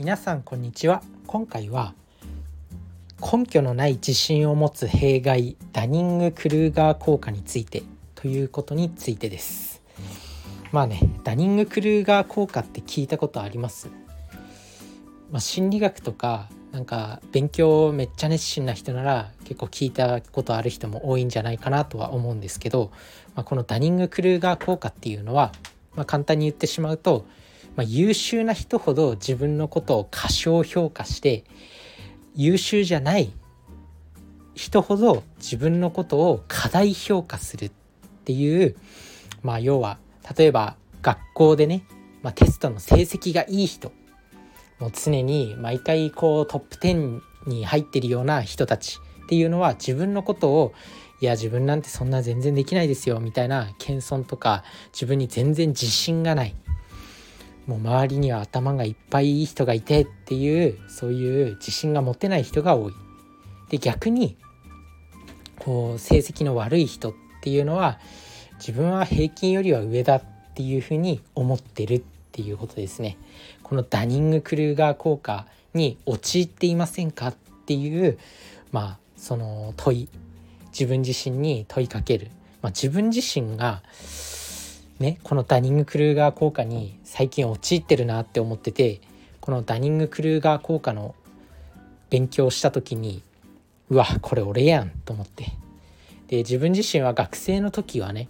皆さんこんにちは。今回は根拠のない自信を持つ弊害ダニング・クルーガー効果についてということについてです。まあねダニング・クルーガー効果って聞いたことあります、まあ、心理学とかなんか勉強めっちゃ熱心な人なら結構聞いたことある人も多いんじゃないかなとは思うんですけど、まあ、このダニング・クルーガー効果っていうのは、まあ、簡単に言ってしまうとまあ、優秀な人ほど自分のことを過小評価して優秀じゃない人ほど自分のことを過大評価するっていうまあ要は例えば学校でね、まあ、テストの成績がいい人もう常に毎回こうトップ10に入ってるような人たちっていうのは自分のことをいや自分なんてそんな全然できないですよみたいな謙遜とか自分に全然自信がない。もう周りには頭がいっぱいいい人がいてっていうそういう自信が持てない人が多い。で逆にこう成績の悪い人っていうのは自分は平均よりは上だっていうふうに思ってるっていうことですね。このダニング・クルーガー効果に陥っていませんかっていうまあその問い自分自身に問いかける、まあ、自分自身がねこのダニング・クルーガー効果に最近陥ってるなって思っててこのダニング・クルーガー効果の勉強した時にうわこれ俺やんと思って。で自分自身は学生の時はね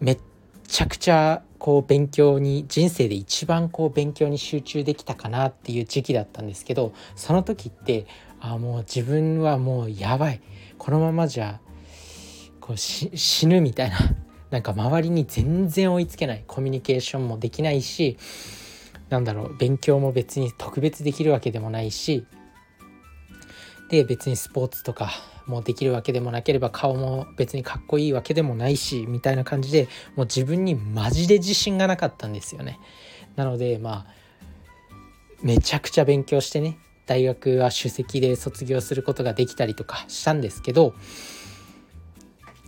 めっちゃくちゃこう勉強に人生で一番こう勉強に集中できたかなっていう時期だったんですけどその時ってあもう自分はもうやばい。このままじゃこう死ぬみたいな。なんか周りに全然追いつけないコミュニケーションもできないしなんだろう勉強も別に特別できるわけでもないしで別にスポーツとかもできるわけでもなければ顔も別にかっこいいわけでもないしみたいな感じでもう自分にマジで自信がなかったんですよね。なのでまあめちゃくちゃ勉強してね大学は首席で卒業することができたりとかしたんですけど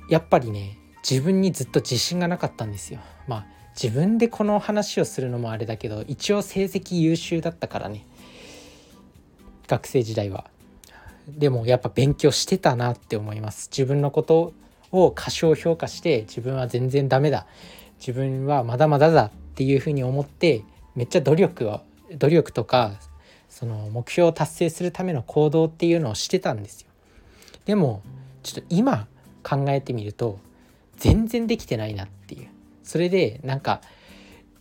やっぱりね自分にずっと自信がなかったんですよ。まあ自分でこの話をするのもあれだけど一応成績優秀だったからね学生時代は。でもやっぱ勉強してたなって思います。自分のことを過小評価して自分は全然ダメだ自分はまだまだだっていうふうに思ってめっちゃ努力は努力とかその目標を達成するための行動っていうのをしてたんですよ。でもちょっと今考えてみると全然できてないなっていう。それでなんか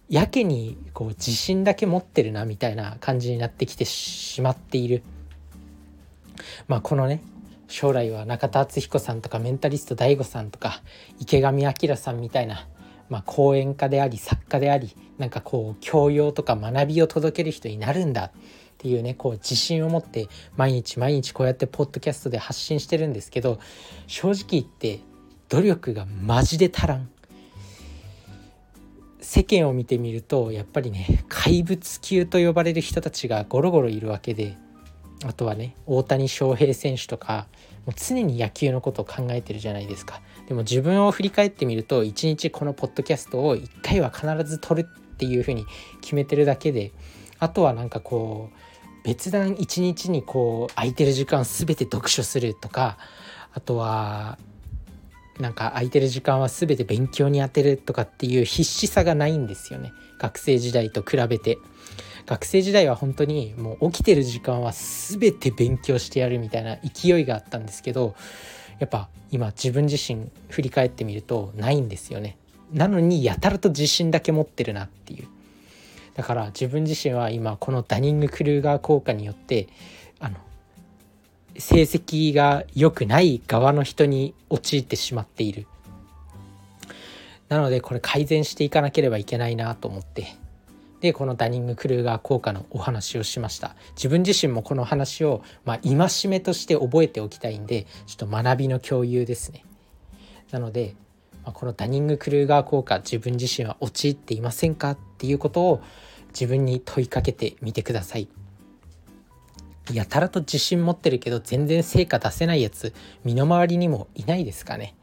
やけにこう自信だけ持ってるなみたいな感じになってきてしまっている。まあこのね将来は中田敦彦さんとかメンタリスト DAIGO さんとか池上彰さんみたいな、まあ、講演家であり作家でありなんかこう教養とか学びを届ける人になるんだっていうねこう自信を持って毎日毎日こうやってポッドキャストで発信してるんですけど正直言って努力がマジで足らん。世間を見てみるとやっぱりね怪物級と呼ばれる人たちがゴロゴロいるわけであとはね大谷翔平選手とかもう常に野球のことを考えてるじゃないですか。でも自分を振り返ってみると一日このポッドキャストを1回は必ず撮るっていうふうに決めてるだけであとはなんかこう別段一日にこう空いてる時間全て読書するとかあとはなんか空いてる時間は全て勉強に充てるとかっていう必死さがないんですよね。学生時代と比べて。学生時代は本当にもう起きてる時間は全て勉強してやるみたいな勢いがあったんですけどやっぱ今自分自身振り返ってみるとないんですよね。なのにやたらと自信だけ持ってるなっていう。だから自分自身は今このダニング・クルーガー効果によってあの成績が良くない側の人に陥ってしまっている。なのでこれ改善していかなければいけないなと思って。でこのダニング・クルーガー効果のお話をしました。自分自身もこの話をまあ戒めとして覚えておきたいんでちょっと学びの共有ですね。なので、まあ、このダニング・クルーガー効果自分自身は陥っていませんかっていうことを自分に問いかけてみてください。やたらと自信持ってるけど全然成果出せないやつ身の回りにもいないですかね。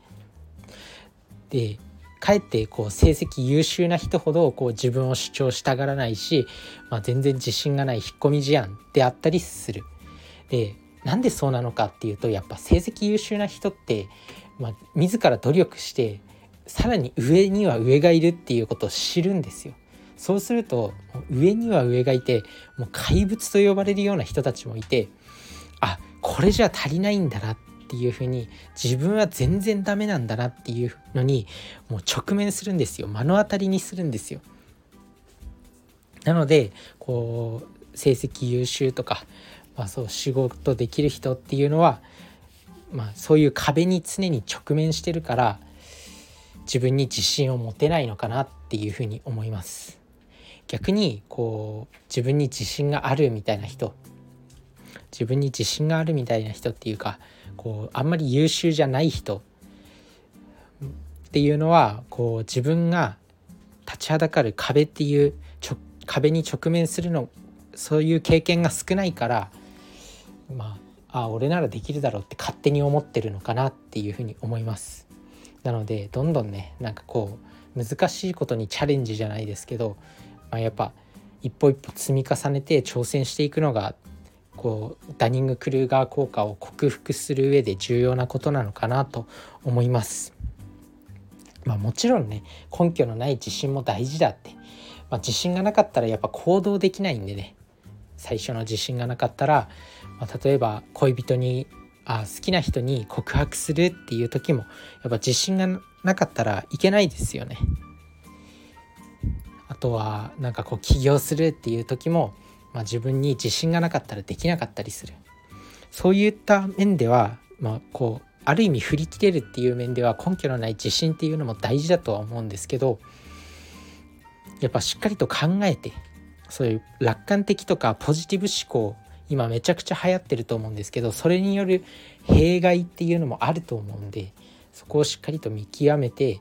でかえってこう成績優秀な人ほどこう自分を主張したがらないし、まあ、全然自信がない引っ込み思案であったりする。でなんでそうなのかっていうとやっぱ成績優秀な人って、まあ、自ら努力してさらに上には上がいるっていうことを知るんですよ。そうすると上には上がいてもう怪物と呼ばれるような人たちもいてあこれじゃ足りないんだなっていうふうに自分は全然ダメなんだなっていうのにもう直面するんですよ目の当たりにするんですよ。なのでこう成績優秀とか、まあ、そう仕事できる人っていうのは、まあ、そういう壁に常に直面してるから自分に自信を持てないのかなっていうふうに思います。逆にこう自分に自信があるみたいな人自分に自信があるみたいな人っていうかこうあんまり優秀じゃない人っていうのはこう自分が立ちはだかる壁っていう壁に直面するのそういう経験が少ないからまああ俺ならできるだろうって勝手に思ってるのかなっていうふうに思います。なのでどんどんねなんかこう難しいことにチャレンジじゃないですけど、まあ、やっぱ一歩一歩積み重ねて挑戦していくのがこうダニング・クルーガー効果を克服する上で重要なことなのかなと思います。まあ、もちろんね根拠のない自信も大事だって、まあ、自信がなかったらやっぱ行動できないんでね最初の自信がなかったら、まあ、例えば恋人にあ好きな人に告白するっていう時もやっぱ自信がなかったらいけないですよね。あとはなんかこう起業するっていう時もまあ、自分に自信がなかったらできなかったりする。そういった面では、まあ、こうある意味振り切れるっていう面では根拠のない自信っていうのも大事だとは思うんですけどやっぱしっかりと考えてそういう楽観的とかポジティブ思考今めちゃくちゃ流行ってると思うんですけどそれによる弊害っていうのもあると思うんでそこをしっかりと見極めて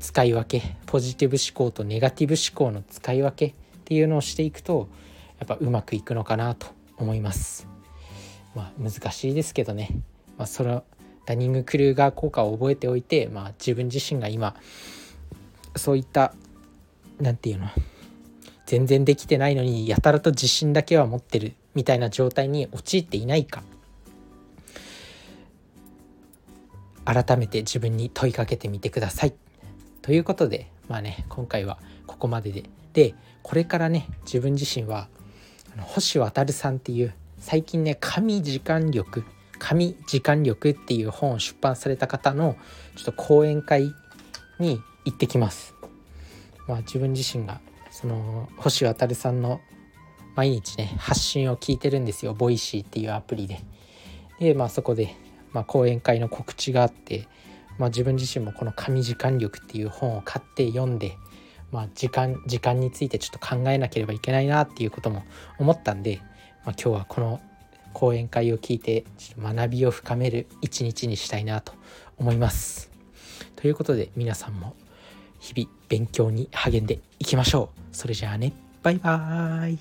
使い分けポジティブ思考とネガティブ思考の使い分けっていうのをしていくとやっぱうまくいくのかなと思います。まあ、難しいですけどね、まあ、そのダニング・クルーガー効果を覚えておいて、まあ、自分自身が今そういった何て言うの全然できてないのにやたらと自信だけは持ってるみたいな状態に陥っていないか改めて自分に問いかけてみてください。ということでまあね今回はここまでででこれからね自分自身は星渉さんっていう最近ね神時間力神時間力っていう本を出版された方のちょっと講演会に行ってきます。まあ、自分自身がその星渉さんの毎日ね発信を聞いてるんですよ Voicy っていうアプリで。でまあそこで、まあ、講演会の告知があって、まあ、自分自身もこの「神時間力」っていう本を買って読んでまあ、時間時間についてちょっと考えなければいけないなっていうことも思ったんで、まあ、今日はこの講演会を聞いてちょっと学びを深める一日にしたいなと思います。ということで皆さんも日々勉強に励んでいきましょう。それじゃあねバイバーイ